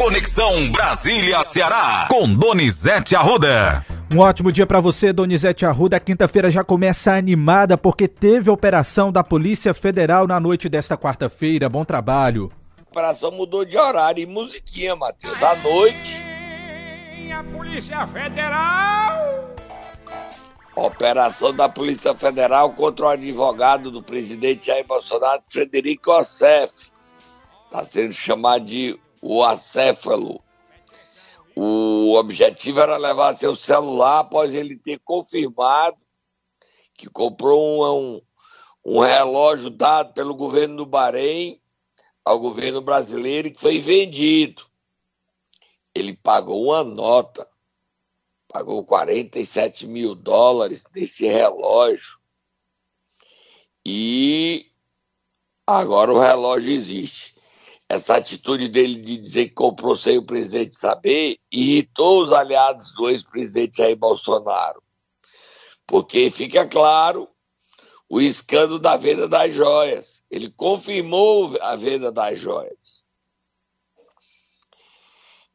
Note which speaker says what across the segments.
Speaker 1: Conexão Brasília-Ceará, com Donizete Arruda.
Speaker 2: Um ótimo dia para você, Donizete Arruda. A quinta-feira já começa animada porque teve operação da Polícia Federal na noite desta quarta-feira. Bom trabalho.
Speaker 3: A operação mudou de horário e musiquinha, Matheus. À noite.
Speaker 4: A Polícia Federal!
Speaker 3: Operação da Polícia Federal contra o advogado do presidente Jair Bolsonaro, Frederico Ossef. Está sendo chamado de o acéfalo. O objetivo era levar seu celular após ele ter confirmado que comprou um, um, um relógio dado pelo governo do Bahrein ao governo brasileiro e que foi vendido. Ele pagou uma nota, pagou 47 mil dólares desse relógio. E agora o relógio existe essa atitude dele de dizer que comprou sem o presidente saber irritou os aliados do ex-presidente Jair Bolsonaro. Porque fica claro o escândalo da venda das joias. Ele confirmou a venda das joias.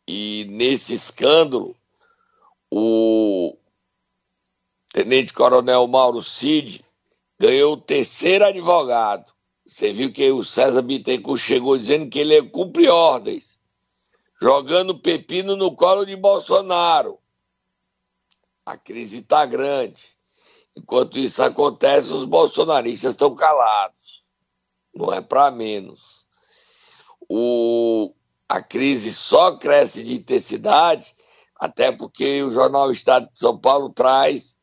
Speaker 3: E nesse escândalo, o tenente-coronel Mauro Cid ganhou o terceiro advogado você viu que o César Bittencourt chegou dizendo que ele cumpre ordens, jogando pepino no colo de Bolsonaro. A crise está grande. Enquanto isso acontece, os bolsonaristas estão calados. Não é para menos. O, a crise só cresce de intensidade, até porque o jornal Estado de São Paulo traz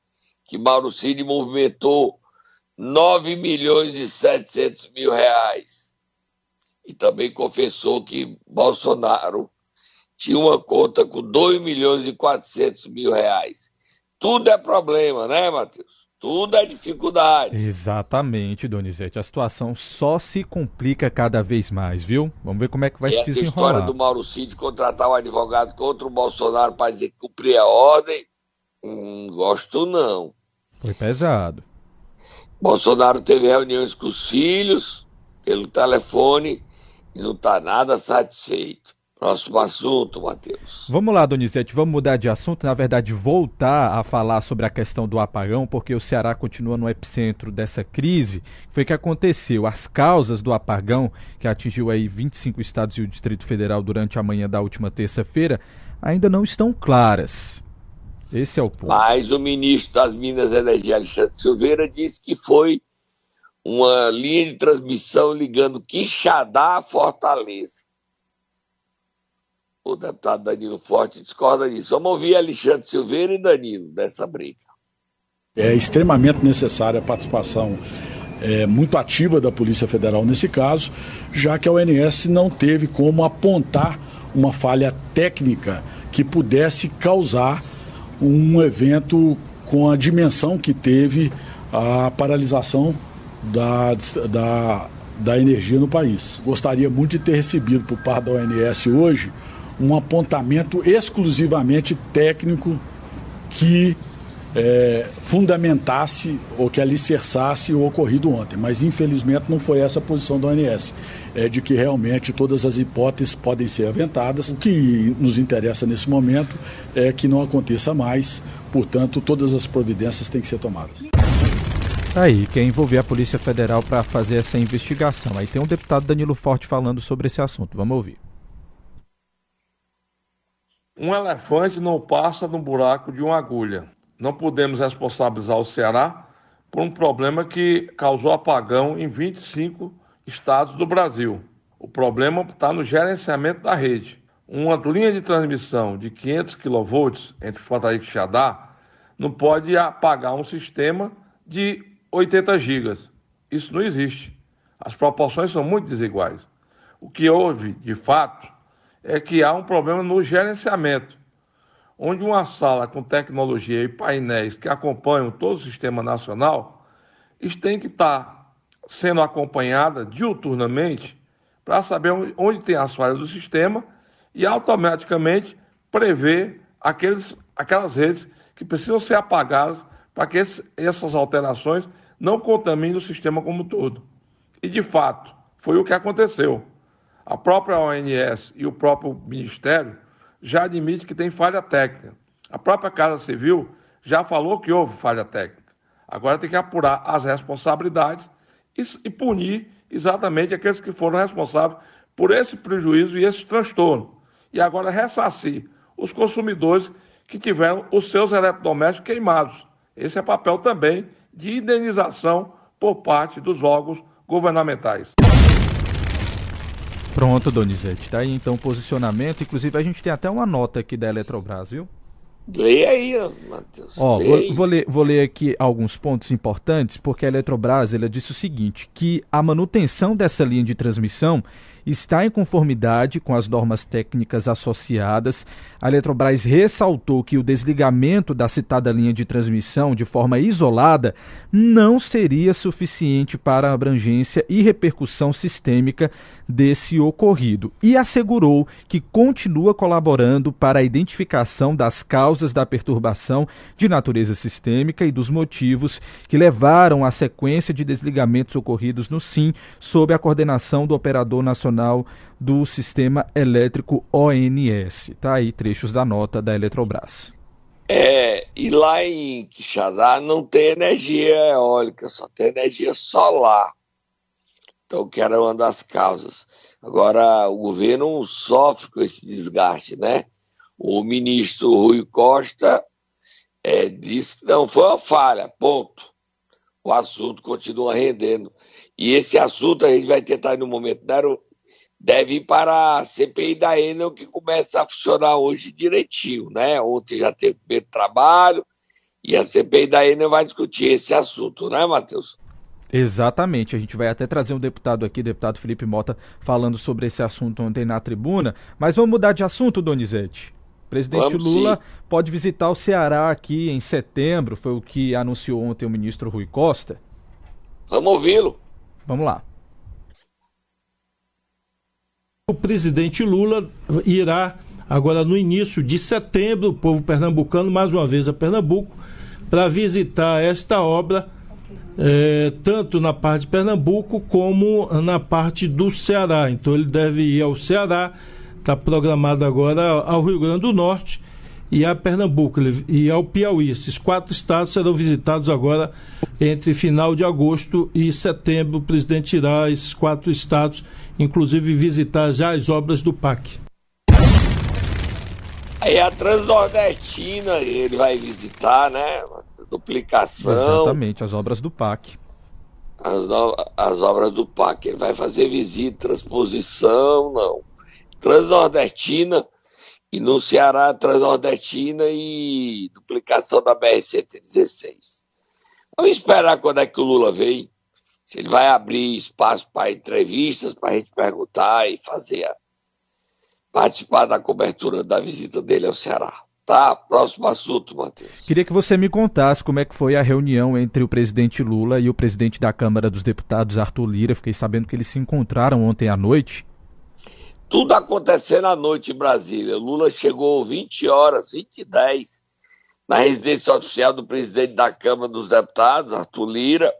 Speaker 3: que Mauro Cid movimentou 9 milhões e 700 mil reais. E também confessou que Bolsonaro tinha uma conta com 2 milhões e 400 mil reais. Tudo é problema, né, Matheus? Tudo é dificuldade.
Speaker 2: Exatamente, Donizete. A situação só se complica cada vez mais, viu? Vamos ver como é que vai e se desenrolar.
Speaker 3: Essa história do Mauro Cid contratar um advogado contra o Bolsonaro para dizer que cumprir a ordem, hum, gosto não.
Speaker 2: Foi pesado.
Speaker 3: Bolsonaro teve reuniões com os filhos pelo telefone e não está nada satisfeito. Próximo assunto, Matheus.
Speaker 2: Vamos lá, Donizete, vamos mudar de assunto, na verdade, voltar a falar sobre a questão do apagão, porque o Ceará continua no epicentro dessa crise. Foi que aconteceu. As causas do apagão, que atingiu aí 25 estados e o Distrito Federal durante a manhã da última terça-feira, ainda não estão claras. Esse é o ponto.
Speaker 3: Mas o ministro das Minas e Energia, Alexandre Silveira, disse que foi uma linha de transmissão ligando Quixadá a Fortaleza. O deputado Danilo Forte discorda disso. Vamos ouvir Alexandre Silveira e Danilo dessa briga.
Speaker 5: É extremamente necessária a participação é, muito ativa da Polícia Federal nesse caso, já que a ONS não teve como apontar uma falha técnica que pudesse causar um evento com a dimensão que teve a paralisação da, da, da energia no país. Gostaria muito de ter recebido por parte da ONS hoje um apontamento exclusivamente técnico que é, fundamentasse ou que alicerçasse o ocorrido ontem. Mas, infelizmente, não foi essa a posição da ONS. É de que realmente todas as hipóteses podem ser aventadas. O que nos interessa nesse momento é que não aconteça mais. Portanto, todas as providências têm que ser tomadas.
Speaker 2: Aí, quer envolver a Polícia Federal para fazer essa investigação. Aí tem um deputado Danilo Forte falando sobre esse assunto. Vamos ouvir.
Speaker 6: Um elefante não passa no buraco de uma agulha não podemos responsabilizar o Ceará por um problema que causou apagão em 25 estados do Brasil. O problema está no gerenciamento da rede. Uma linha de transmissão de 500 kV entre Fortaleza e Xadá não pode apagar um sistema de 80 gigas. Isso não existe. As proporções são muito desiguais. O que houve, de fato, é que há um problema no gerenciamento onde uma sala com tecnologia e painéis que acompanham todo o sistema nacional tem que estar sendo acompanhada diuturnamente para saber onde tem as falhas do sistema e automaticamente prever aqueles, aquelas redes que precisam ser apagadas para que esse, essas alterações não contaminem o sistema como um todo. E de fato, foi o que aconteceu. A própria ONS e o próprio Ministério já admitem que tem falha técnica. A própria Casa Civil já falou que houve falha técnica. Agora tem que apurar as responsabilidades e, e punir exatamente aqueles que foram responsáveis por esse prejuízo e esse transtorno. E agora ressarcir os consumidores que tiveram os seus eletrodomésticos queimados. Esse é papel também de indenização por parte dos órgãos governamentais.
Speaker 2: Pronto, Donizete. Tá aí então o posicionamento. Inclusive, a gente tem até uma nota aqui da Eletrobras, viu?
Speaker 3: Leia aí, Matheus.
Speaker 2: Ó, vou, vou, ler, vou ler aqui alguns pontos importantes, porque a Eletrobras ela disse o seguinte: que a manutenção dessa linha de transmissão está em conformidade com as normas técnicas associadas. A Eletrobras ressaltou que o desligamento da citada linha de transmissão de forma isolada não seria suficiente para a abrangência e repercussão sistêmica desse ocorrido e assegurou que continua colaborando para a identificação das causas da perturbação de natureza sistêmica e dos motivos que levaram à sequência de desligamentos ocorridos no SIM sob a coordenação do Operador Nacional do Sistema Elétrico ONS. Tá aí trechos da nota da Eletrobras.
Speaker 3: É, e lá em Quixadá não tem energia eólica, só tem energia solar. Então, que era uma das causas. Agora, o governo sofre com esse desgaste, né? O ministro Rui Costa é, disse que não foi uma falha, ponto. O assunto continua rendendo. E esse assunto a gente vai tentar, no momento, dar o, deve ir para a CPI da Enel, que começa a funcionar hoje direitinho, né? Ontem já teve primeiro trabalho, e a CPI da Enel vai discutir esse assunto, né, Matheus?
Speaker 2: Exatamente. A gente vai até trazer um deputado aqui, deputado Felipe Mota, falando sobre esse assunto ontem na tribuna. Mas vamos mudar de assunto, Donizete. Presidente vamos, Lula sim. pode visitar o Ceará aqui em setembro, foi o que anunciou ontem o ministro Rui Costa.
Speaker 3: Vamos ouvi-lo.
Speaker 2: Vamos lá.
Speaker 7: O presidente Lula irá agora no início de setembro, o povo pernambucano, mais uma vez a Pernambuco, para visitar esta obra é, tanto na parte de Pernambuco como na parte do Ceará. Então ele deve ir ao Ceará, está programado agora ao Rio Grande do Norte e a Pernambuco e ao Piauí. Esses quatro estados serão visitados agora entre final de agosto e setembro. O presidente irá a esses quatro estados, inclusive visitar já as obras do PAC.
Speaker 3: Aí a Transnordestina ele vai visitar, né? duplicação.
Speaker 2: Exatamente, as obras do PAC.
Speaker 3: As, no... as obras do PAC. Ele vai fazer visita, transposição, não. Transnordestina, e no Ceará, Transnordestina e duplicação da BR-116. Vamos esperar quando é que o Lula vem. Se ele vai abrir espaço para entrevistas, para a gente perguntar e fazer a... participar da cobertura da visita dele ao Ceará. Tá, próximo assunto, Matheus.
Speaker 2: Queria que você me contasse como é que foi a reunião entre o presidente Lula e o presidente da Câmara dos Deputados, Arthur Lira. Fiquei sabendo que eles se encontraram ontem à noite.
Speaker 3: Tudo acontecendo à noite em Brasília. Lula chegou 20 horas, 20 e 10, na residência oficial do presidente da Câmara dos Deputados, Arthur Lira,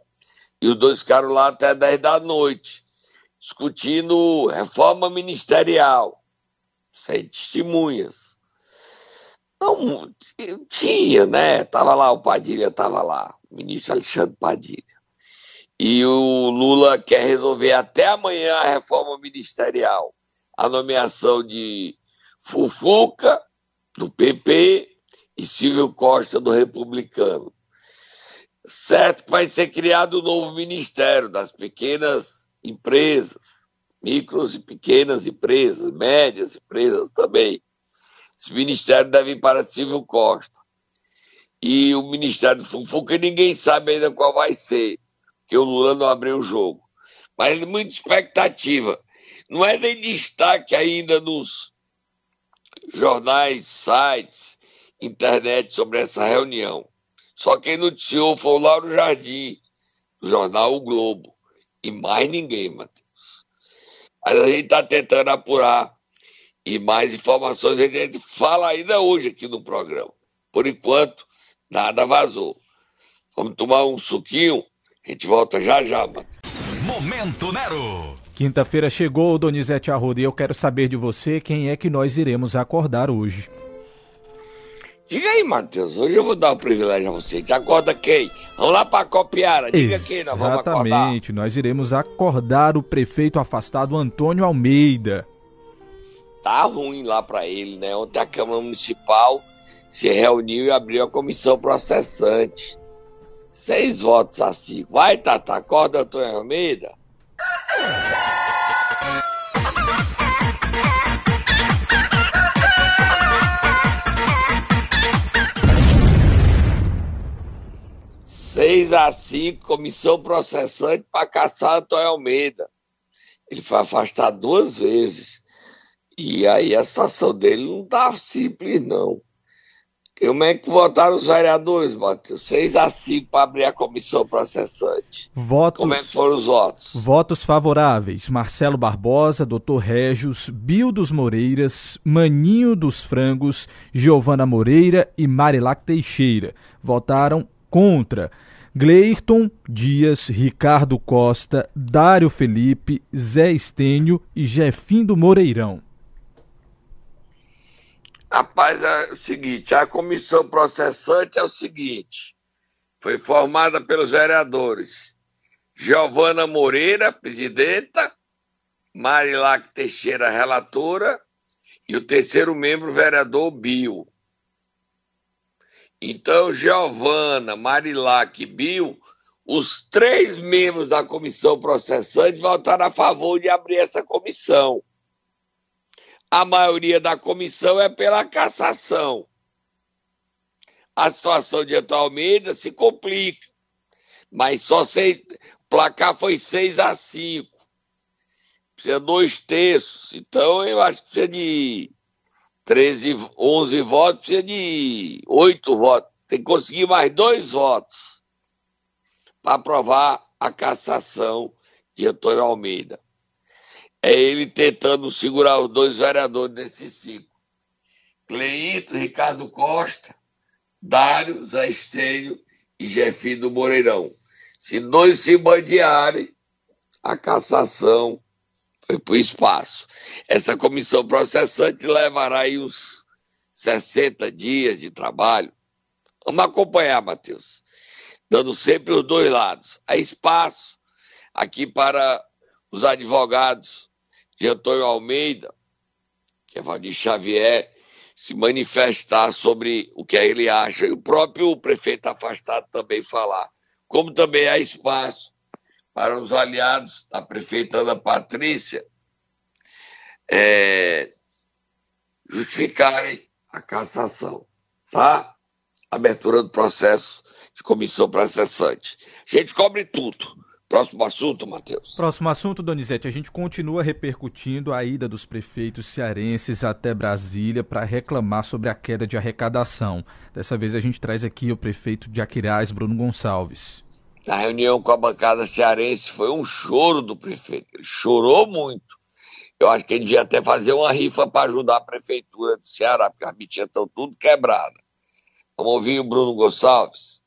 Speaker 3: e os dois ficaram lá até 10 da noite, discutindo reforma ministerial, sem testemunhas. Não, tinha, né? Tava lá, o Padilha tava lá, o ministro Alexandre Padilha. E o Lula quer resolver até amanhã a reforma ministerial. A nomeação de Fufuca, do PP, e Silvio Costa, do Republicano. Certo que vai ser criado um novo ministério das pequenas empresas, micros e pequenas empresas, médias empresas também esse ministério deve ir para Silvio Costa. E o Ministério do Fufuca ninguém sabe ainda qual vai ser, porque o Lula não abriu o jogo. Mas muita expectativa. Não é nem destaque ainda nos jornais, sites, internet sobre essa reunião. Só quem noticiou foi o Lauro Jardim, do jornal O Globo. E mais ninguém, Matheus. Mas a gente está tentando apurar e mais informações a gente fala ainda hoje aqui no programa. Por enquanto, nada vazou. Vamos tomar um suquinho, a gente volta já já, mano.
Speaker 1: Momento Nero!
Speaker 2: Quinta-feira chegou, Donizete Arruda, e eu quero saber de você quem é que nós iremos acordar hoje.
Speaker 3: Diga aí, Matheus. Hoje eu vou dar o privilégio a você. Te acorda quem? Vamos lá para Copiara. Diga
Speaker 2: Exatamente.
Speaker 3: quem nós vamos acordar.
Speaker 2: Exatamente. Nós iremos acordar o prefeito afastado Antônio Almeida.
Speaker 3: Tá ruim lá para ele, né? Ontem a Câmara Municipal se reuniu e abriu a comissão processante. Seis votos a cinco. Vai, Tata. Acorda, Antônio Almeida. Seis a cinco, comissão processante para caçar Antônio Almeida. Ele foi afastado duas vezes. E aí a situação dele não tá simples, não. Como é que votaram os vereadores, Matheus? 6 a 5 para abrir a comissão processante.
Speaker 2: Votos,
Speaker 3: Como é que foram os votos?
Speaker 2: votos favoráveis: Marcelo Barbosa, Dr. Regis, Bill dos Moreiras, Maninho dos Frangos, Giovana Moreira e Marilac Teixeira. Votaram contra. Gleirton Dias, Ricardo Costa, Dário Felipe, Zé Estênio e Jefim do Moreirão.
Speaker 3: Rapaz, é o seguinte, a comissão processante é o seguinte, foi formada pelos vereadores Giovana Moreira, presidenta, Marilac Teixeira, relatora, e o terceiro membro, vereador Bill. Então, Giovana, Marilac e Bill, os três membros da comissão processante votaram a favor de abrir essa comissão a maioria da comissão é pela cassação. A situação de Antônio Almeida se complica, mas só seis, o placar foi 6 a 5. Precisa dois terços. Então eu acho que precisa de 13, 11 votos, precisa de 8 votos. Tem que conseguir mais dois votos para aprovar a cassação de Antônio Almeida é ele tentando segurar os dois vereadores desse ciclo. Cleito, Ricardo Costa, Dário, Zé Estênio e Jefinho do Moreirão. Se dois se bandearem, a cassação foi para o espaço. Essa comissão processante levará aí uns 60 dias de trabalho. Vamos acompanhar, Matheus. Dando sempre os dois lados. Há espaço aqui para os advogados de Antônio Almeida, que é Valdir Xavier, se manifestar sobre o que ele acha, e o próprio prefeito afastado também falar. Como também há espaço para os aliados da prefeita Ana Patrícia é, justificarem a cassação, tá? Abertura do processo de comissão processante. A gente cobre tudo. Próximo assunto, Matheus.
Speaker 2: Próximo assunto, Donizete. A gente continua repercutindo a ida dos prefeitos cearenses até Brasília para reclamar sobre a queda de arrecadação. Dessa vez a gente traz aqui o prefeito de Aquiraz, Bruno Gonçalves.
Speaker 3: A reunião com a bancada cearense foi um choro do prefeito. Ele chorou muito. Eu acho que ele devia até fazer uma rifa para ajudar a prefeitura do Ceará, porque as bitinhas estão tudo quebradas. Vamos ouvir o Bruno Gonçalves.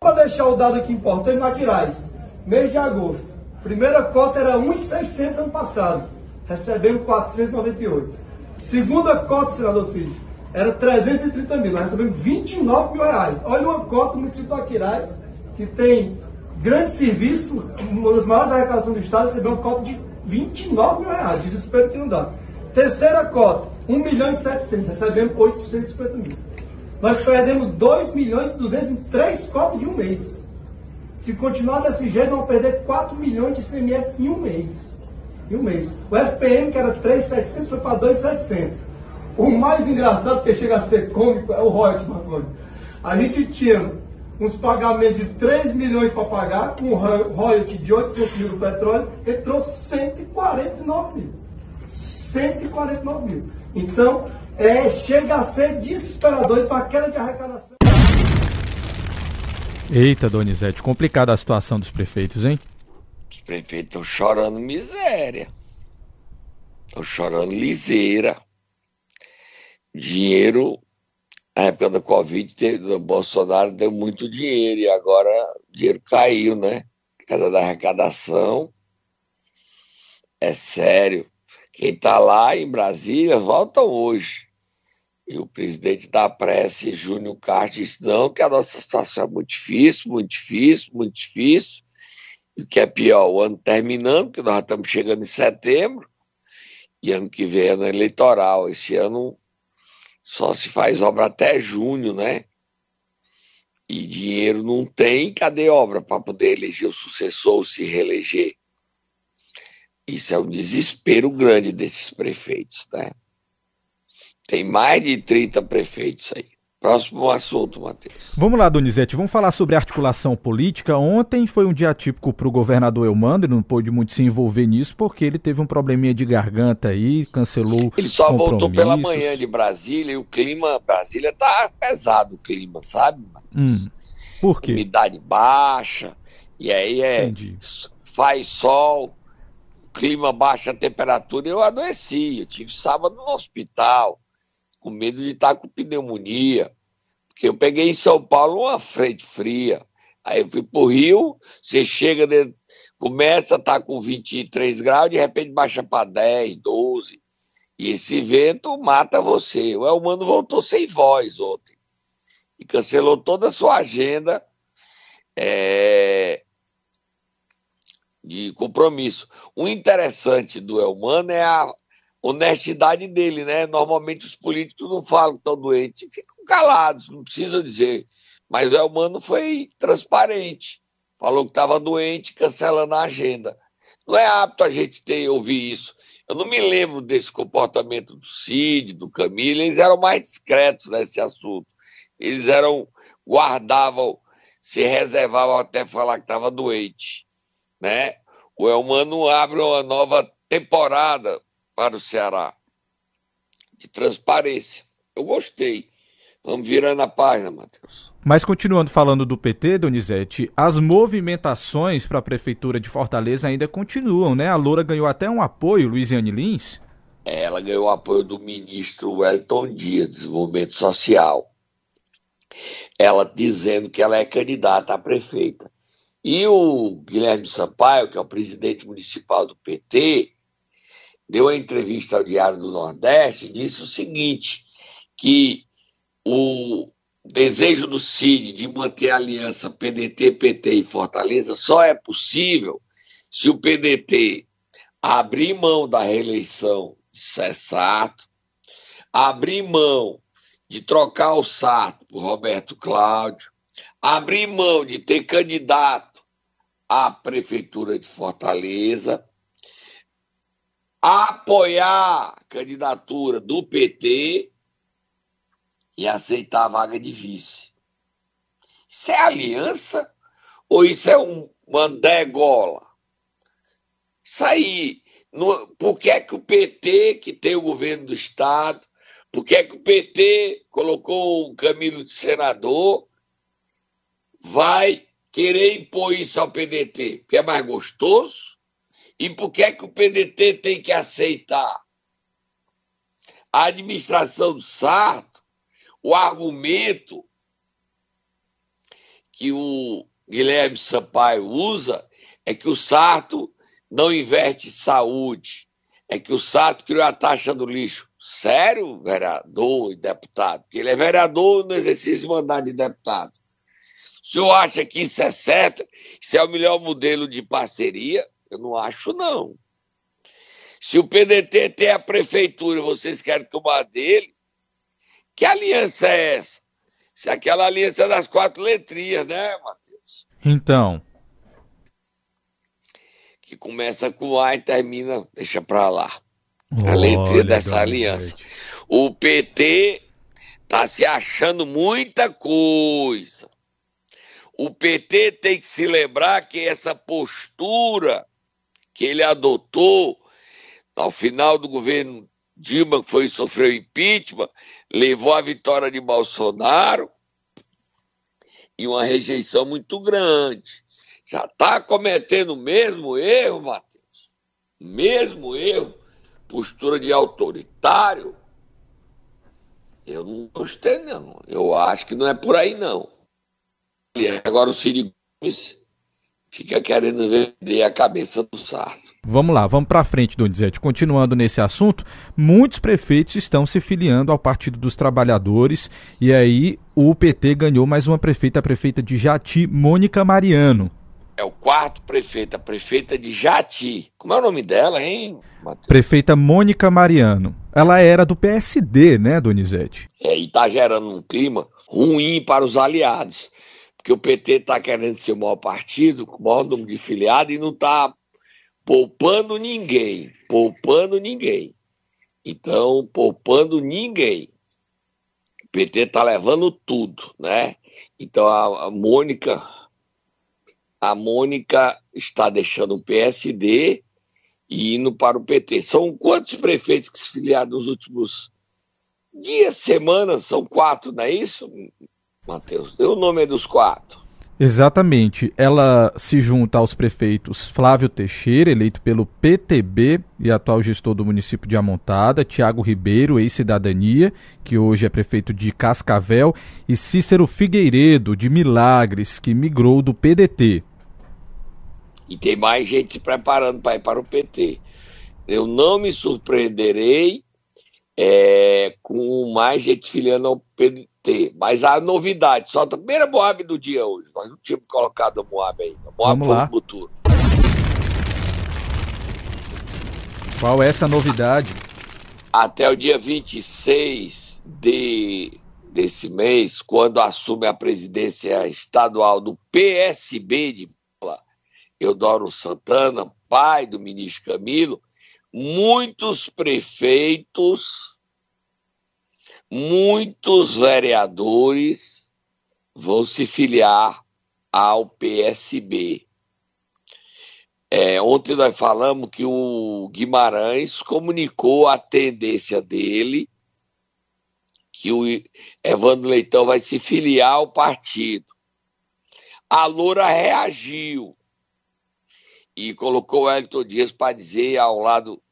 Speaker 8: Para deixar o dado aqui importante no Aquiraz mês de agosto. Primeira cota era 1,600 ano passado. Recebemos 498. Segunda cota, senador Cid, era 330 mil. Nós recebemos 29 mil reais. Olha uma cota do município do Aquiraz, que tem grande serviço, uma das maiores arrecadações do Estado, recebeu uma cota de 29 mil reais. Desespero que não dá. Terceira cota, 1 milhão e 700. Recebemos 850 mil. Nós perdemos 2 milhões e 200 em cotas de um mês. Se continuar desse jeito, vamos perder 4 milhões de ICMS em um mês. Em um mês. O FPM, que era 3,700, foi para 2,700. O mais engraçado, que chega a ser cômico, é o royalties, Marconi. A gente tinha uns pagamentos de 3 milhões para pagar, com um royalty de 800 mil do petróleo, ele trouxe 149 mil. 149 mil. Então, é, chega a ser desesperador para aquela de arrecadação.
Speaker 2: Eita, Donizete, complicada a situação dos prefeitos, hein?
Speaker 3: Os prefeitos estão chorando miséria. Estão chorando liseira. Dinheiro, na época da Covid, do Bolsonaro deu muito dinheiro e agora o dinheiro caiu, né? Cada da arrecadação. É sério. Quem está lá em Brasília volta hoje. E o presidente da prece, Júnior Carlos, disse: não, que a nossa situação é muito difícil, muito difícil, muito difícil. E o que é pior, o ano terminando, que nós estamos chegando em setembro, e ano que vem é ano eleitoral. Esse ano só se faz obra até junho, né? E dinheiro não tem, cadê obra para poder eleger o sucessor ou se reeleger? Isso é um desespero grande desses prefeitos, né? Tem mais de 30 prefeitos aí. Próximo assunto, Matheus.
Speaker 2: Vamos lá, Donizete, vamos falar sobre articulação política. Ontem foi um dia típico para o governador Elmando, ele não pôde muito se envolver nisso, porque ele teve um probleminha de garganta aí, cancelou
Speaker 3: Ele só voltou pela manhã de Brasília e o clima, Brasília tá pesado o clima, sabe, Matheus?
Speaker 2: Hum, por quê?
Speaker 3: Umidade baixa, e aí é,
Speaker 2: Entendi.
Speaker 3: faz sol, clima baixa a temperatura, eu adoeci, eu tive sábado no hospital, com medo de estar com pneumonia, porque eu peguei em São Paulo uma frente fria, aí eu fui pro Rio, você chega, começa a estar com 23 graus, de repente baixa para 10, 12, e esse vento mata você. O Elmano voltou sem voz ontem, e cancelou toda a sua agenda é, de compromisso. O interessante do Elmano é a honestidade dele, né? Normalmente os políticos não falam que estão doentes, ficam calados, não precisam dizer. Mas o Elmano foi transparente, falou que estava doente, cancelando a agenda. Não é apto a gente ter ouvir isso. Eu não me lembro desse comportamento do Cid, do Camilo, eles eram mais discretos nesse assunto. Eles eram, guardavam, se reservavam até falar que estava doente, né? O Elmano abre uma nova temporada para o Ceará de transparência. Eu gostei. Vamos virando a página, Matheus.
Speaker 2: Mas continuando falando do PT, Donizete, as movimentações para a Prefeitura de Fortaleza ainda continuam, né? A Loura ganhou até um apoio, Luiziane Lins.
Speaker 3: Ela ganhou o apoio do ministro Wellington Dias, Desenvolvimento Social. Ela dizendo que ela é candidata a prefeita. E o Guilherme Sampaio, que é o presidente municipal do PT, deu uma entrevista ao Diário do Nordeste disse o seguinte, que o desejo do Cid de manter a aliança PDT, PT e Fortaleza só é possível se o PDT abrir mão da reeleição de Cessato, abrir mão de trocar o Sarto por Roberto Cláudio, abrir mão de ter candidato à Prefeitura de Fortaleza, apoiar a candidatura do PT e aceitar a vaga de vice. Isso é aliança ou isso é um mandegola? Isso aí, no, por que é que o PT, que tem o governo do Estado, por que é que o PT colocou o Camilo de senador, vai querer impor isso ao PDT? Porque é mais gostoso? E por que é que o PDT tem que aceitar? A administração do Sarto, o argumento que o Guilherme Sampaio usa é que o Sarto não investe em saúde, é que o Sarto criou a taxa do lixo. Sério, vereador e deputado? Porque ele é vereador no exercício de mandato de deputado. O senhor acha que isso é certo? Isso é o melhor modelo de parceria? Eu não acho, não. Se o PDT tem a prefeitura e vocês querem tomar dele, que aliança é essa? Se aquela aliança é das quatro letrinhas, né, Matheus?
Speaker 2: Então.
Speaker 3: Que começa com A e termina, deixa pra lá. A letrinha dessa aliança. O PT tá se achando muita coisa. O PT tem que se lembrar que essa postura que ele adotou ao final do governo Dilma, que foi sofreu impeachment, levou à vitória de Bolsonaro e uma rejeição muito grande. Já está cometendo o mesmo erro, Matheus. Mesmo erro, postura de autoritário. Eu não gostei, não. Eu acho que não é por aí, não. E agora o Ciro Gomes fica querendo vender a cabeça do Sarto.
Speaker 2: Vamos lá, vamos para frente, Donizete. Continuando nesse assunto, muitos prefeitos estão se filiando ao Partido dos Trabalhadores e aí o PT ganhou mais uma prefeita, a prefeita de Jati, Mônica Mariano.
Speaker 3: É o quarto prefeito, a prefeita de Jati. Como é o nome dela, hein,
Speaker 2: Matheus? Prefeita Mônica Mariano. Ela era do PSD, né, Donizete?
Speaker 3: É, e tá gerando um clima ruim para os aliados. Porque o PT está querendo ser o maior partido, com o maior número de filiados, e não está poupando ninguém, poupando ninguém. Então, poupando ninguém. O PT está levando tudo, né? Então a, a Mônica, a Mônica está deixando o PSD e indo para o PT. São quantos prefeitos que se filiaram nos últimos dias, semanas? São quatro, não é isso, Matheus? Deu o nome dos quatro.
Speaker 2: Exatamente. Ela se junta aos prefeitos Flávio Teixeira, eleito pelo PTB e atual gestor do município de Amontada, Tiago Ribeiro, ex-cidadania, que hoje é prefeito de Cascavel, e Cícero Figueiredo, de Milagres, que migrou do PDT.
Speaker 3: E tem mais gente se preparando para ir para o PT. Eu não me surpreenderei é, com mais gente filiando ao PDT ter. Mas a novidade, solta a primeira Moab do dia hoje. Nós não tínhamos colocado a Moab ainda. Moab
Speaker 2: Vamos lá.
Speaker 3: futuro.
Speaker 2: Qual é essa novidade?
Speaker 3: Até o dia 26 de, desse mês, quando assume a presidência estadual do PSB de Eudoro Santana, pai do ministro Camilo, muitos prefeitos muitos vereadores vão se filiar ao PSB. É, ontem nós falamos que o Guimarães comunicou a tendência dele, que o Evandro Leitão vai se filiar ao partido. A Loura reagiu e colocou o Elton Dias para dizer ao lado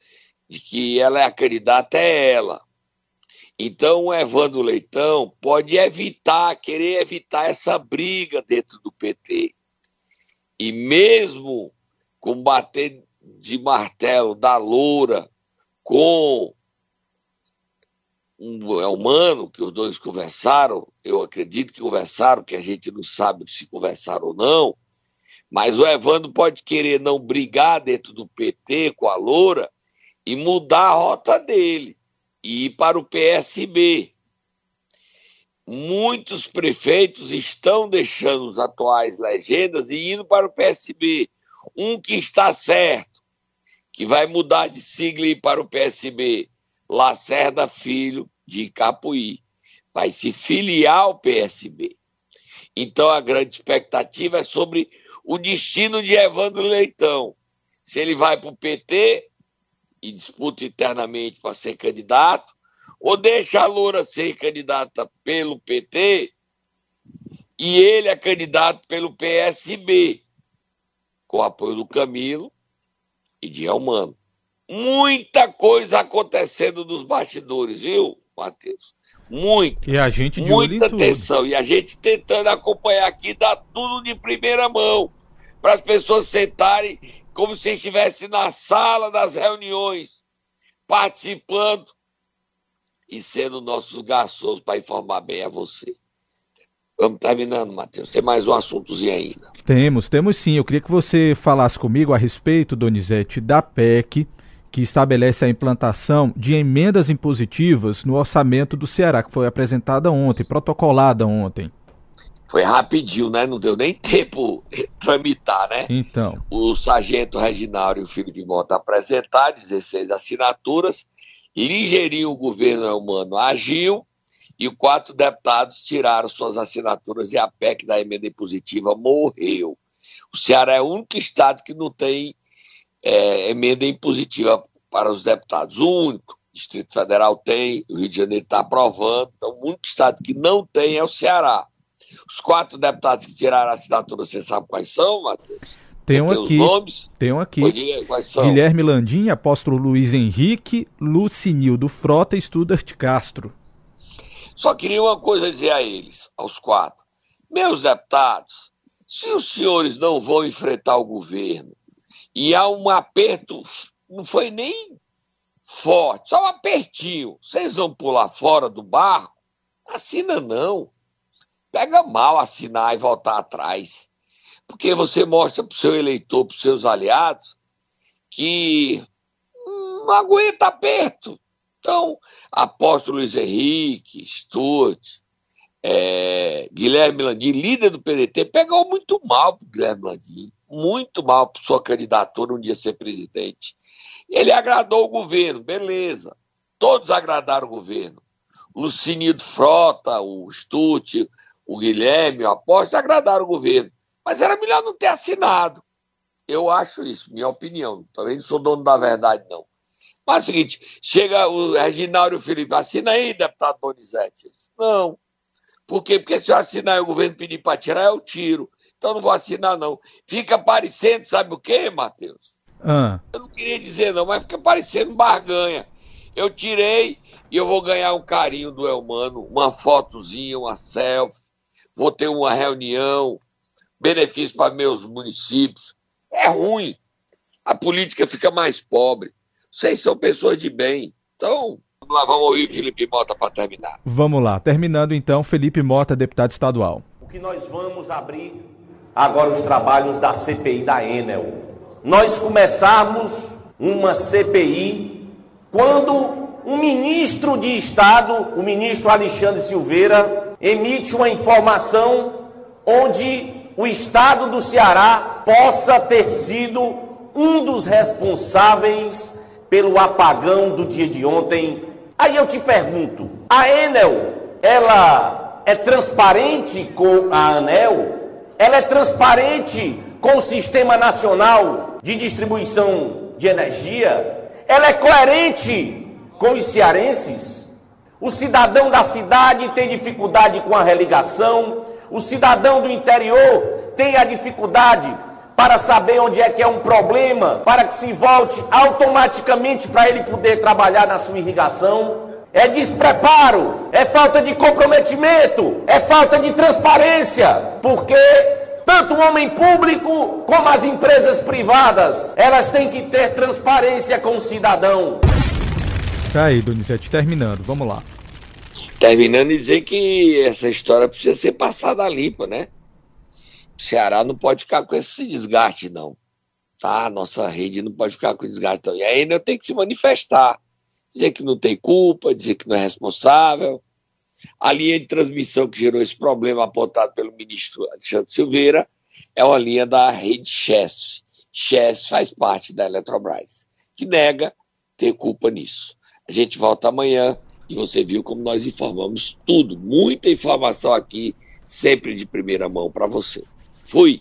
Speaker 3: de que ela é a candidata, é ela. Então, o Evandro Leitão pode evitar, querer evitar essa briga dentro do PT. E mesmo combater de martelo da Loura com um é humano, que os dois conversaram, eu acredito que conversaram, que a gente não sabe se conversaram ou não, mas o Evandro pode querer não brigar dentro do PT com a Loura e mudar a rota dele e para o PSB. Muitos prefeitos estão deixando os atuais legendas e indo para o PSB. Um que está certo, que vai mudar de sigla e ir para o PSB, Lacerda Filho de Capuí, vai se filiar ao PSB. Então a grande expectativa é sobre o destino de Evandro Leitão. Se ele vai para o PT e disputa internamente para ser candidato, ou deixa a Loura ser candidata pelo PT e ele é candidato pelo PSB, com apoio do Camilo e de Elmano. Muita coisa acontecendo nos bastidores, viu, Matheus? Muita.
Speaker 2: E a gente
Speaker 3: de Muita atenção. E a gente tentando acompanhar aqui, dar tudo de primeira mão. Para as pessoas sentarem como se estivesse na sala das reuniões, participando e sendo nossos garçons para informar bem a você. Vamos terminando, Matheus. Tem mais um assuntozinho ainda.
Speaker 2: Temos, temos sim. Eu queria que você falasse comigo a respeito, Donizete, da PEC que estabelece a implantação de emendas impositivas no orçamento do Ceará, que foi apresentada ontem, protocolada ontem.
Speaker 3: Foi rapidinho, né? Não deu nem tempo tramitar, né?
Speaker 2: Então.
Speaker 3: O sargento Reginaldo e o filho de Mota apresentaram 16 assinaturas, ligeirinho o governo humano agiu e quatro deputados tiraram suas assinaturas e a PEC da emenda impositiva morreu. O Ceará é o único estado que não tem é, emenda impositiva para os deputados. O único. O Distrito Federal tem, o Rio de Janeiro está aprovando, então o único estado que não tem é o Ceará. Os quatro deputados que tiraram a assinatura, você sabe quais são, Matheus?
Speaker 2: Tem um aqui. Tem um aqui. Guilherme Landim, apóstolo Luiz Henrique, Lucinildo Frota e Studart Castro.
Speaker 3: Só queria uma coisa dizer a eles, aos quatro. Meus deputados, se os senhores não vão enfrentar o governo e há um aperto, não foi nem forte, só um apertinho. Vocês vão pular fora do barco? Assina não. Pega mal assinar e voltar atrás. Porque você mostra para o seu eleitor, para os seus aliados, que não aguenta aperto. Então, apóstolo Luiz Henrique, Stuart, é, Guilherme Landim, líder do PDT, pegou muito mal para Guilherme Landim, muito mal para sua candidatura um dia ser presidente. Ele agradou o governo, beleza. Todos agradaram o governo. Lucinildo Frota, o Stuart, o Guilherme, o Apóstolo, agradaram o governo. Mas era melhor não ter assinado. Eu acho isso, minha opinião. Também não sou dono da verdade, não. Mas é o seguinte, chega o Reginaldo e o Felipe, assina aí, deputado Donizete. Disse, não. Por quê? Porque se eu assinar e o governo pedir para tirar, eu tiro. Então não vou assinar, não. Fica parecendo, sabe o quê, Matheus? Ah. Eu não queria dizer, não, mas fica parecendo barganha. Eu tirei e eu vou ganhar um carinho do Elmano, uma fotozinha, uma selfie, vou ter uma reunião, benefício para meus municípios. É ruim. A política fica mais pobre. Vocês são pessoas de bem. Então, Vamos lá, vamos ouvir Felipe Mota para terminar.
Speaker 2: Vamos lá, terminando então, Felipe Mota, deputado estadual.
Speaker 9: O que nós vamos abrir agora os trabalhos da CPI da Enel. Nós começamos uma CPI quando um ministro de Estado, o ministro Alexandre Silveira, emite uma informação onde o Estado do Ceará possa ter sido um dos responsáveis pelo apagão do dia de ontem Aí eu te pergunto, a Enel, ela é transparente com a ANEL? Ela é transparente com o Sistema Nacional de Distribuição de Energia? Ela é coerente com os cearenses? O cidadão da cidade tem dificuldade com a religação, o cidadão do interior tem a dificuldade para saber onde é que é um problema, para que se volte automaticamente para ele poder trabalhar na sua irrigação. É despreparo, é falta de comprometimento, é falta de transparência, porque tanto o homem público como as empresas privadas, elas têm que ter transparência com o cidadão.
Speaker 2: Tá aí, Donizete, terminando, vamos lá.
Speaker 3: Terminando e dizer que essa história precisa ser passada limpa, né? O Ceará não pode ficar com esse desgaste, não. Tá? Nossa rede não pode ficar com desgaste, não. E ainda tem que se manifestar. Dizer que não tem culpa, dizer que não é responsável. A linha de transmissão que gerou esse problema apontado pelo ministro Alexandre Silveira é uma linha da rede Chess. Chess faz parte da Eletrobras, que nega ter culpa nisso. A gente volta amanhã e você viu como nós informamos tudo, muita informação aqui, sempre de primeira mão para você. Fui!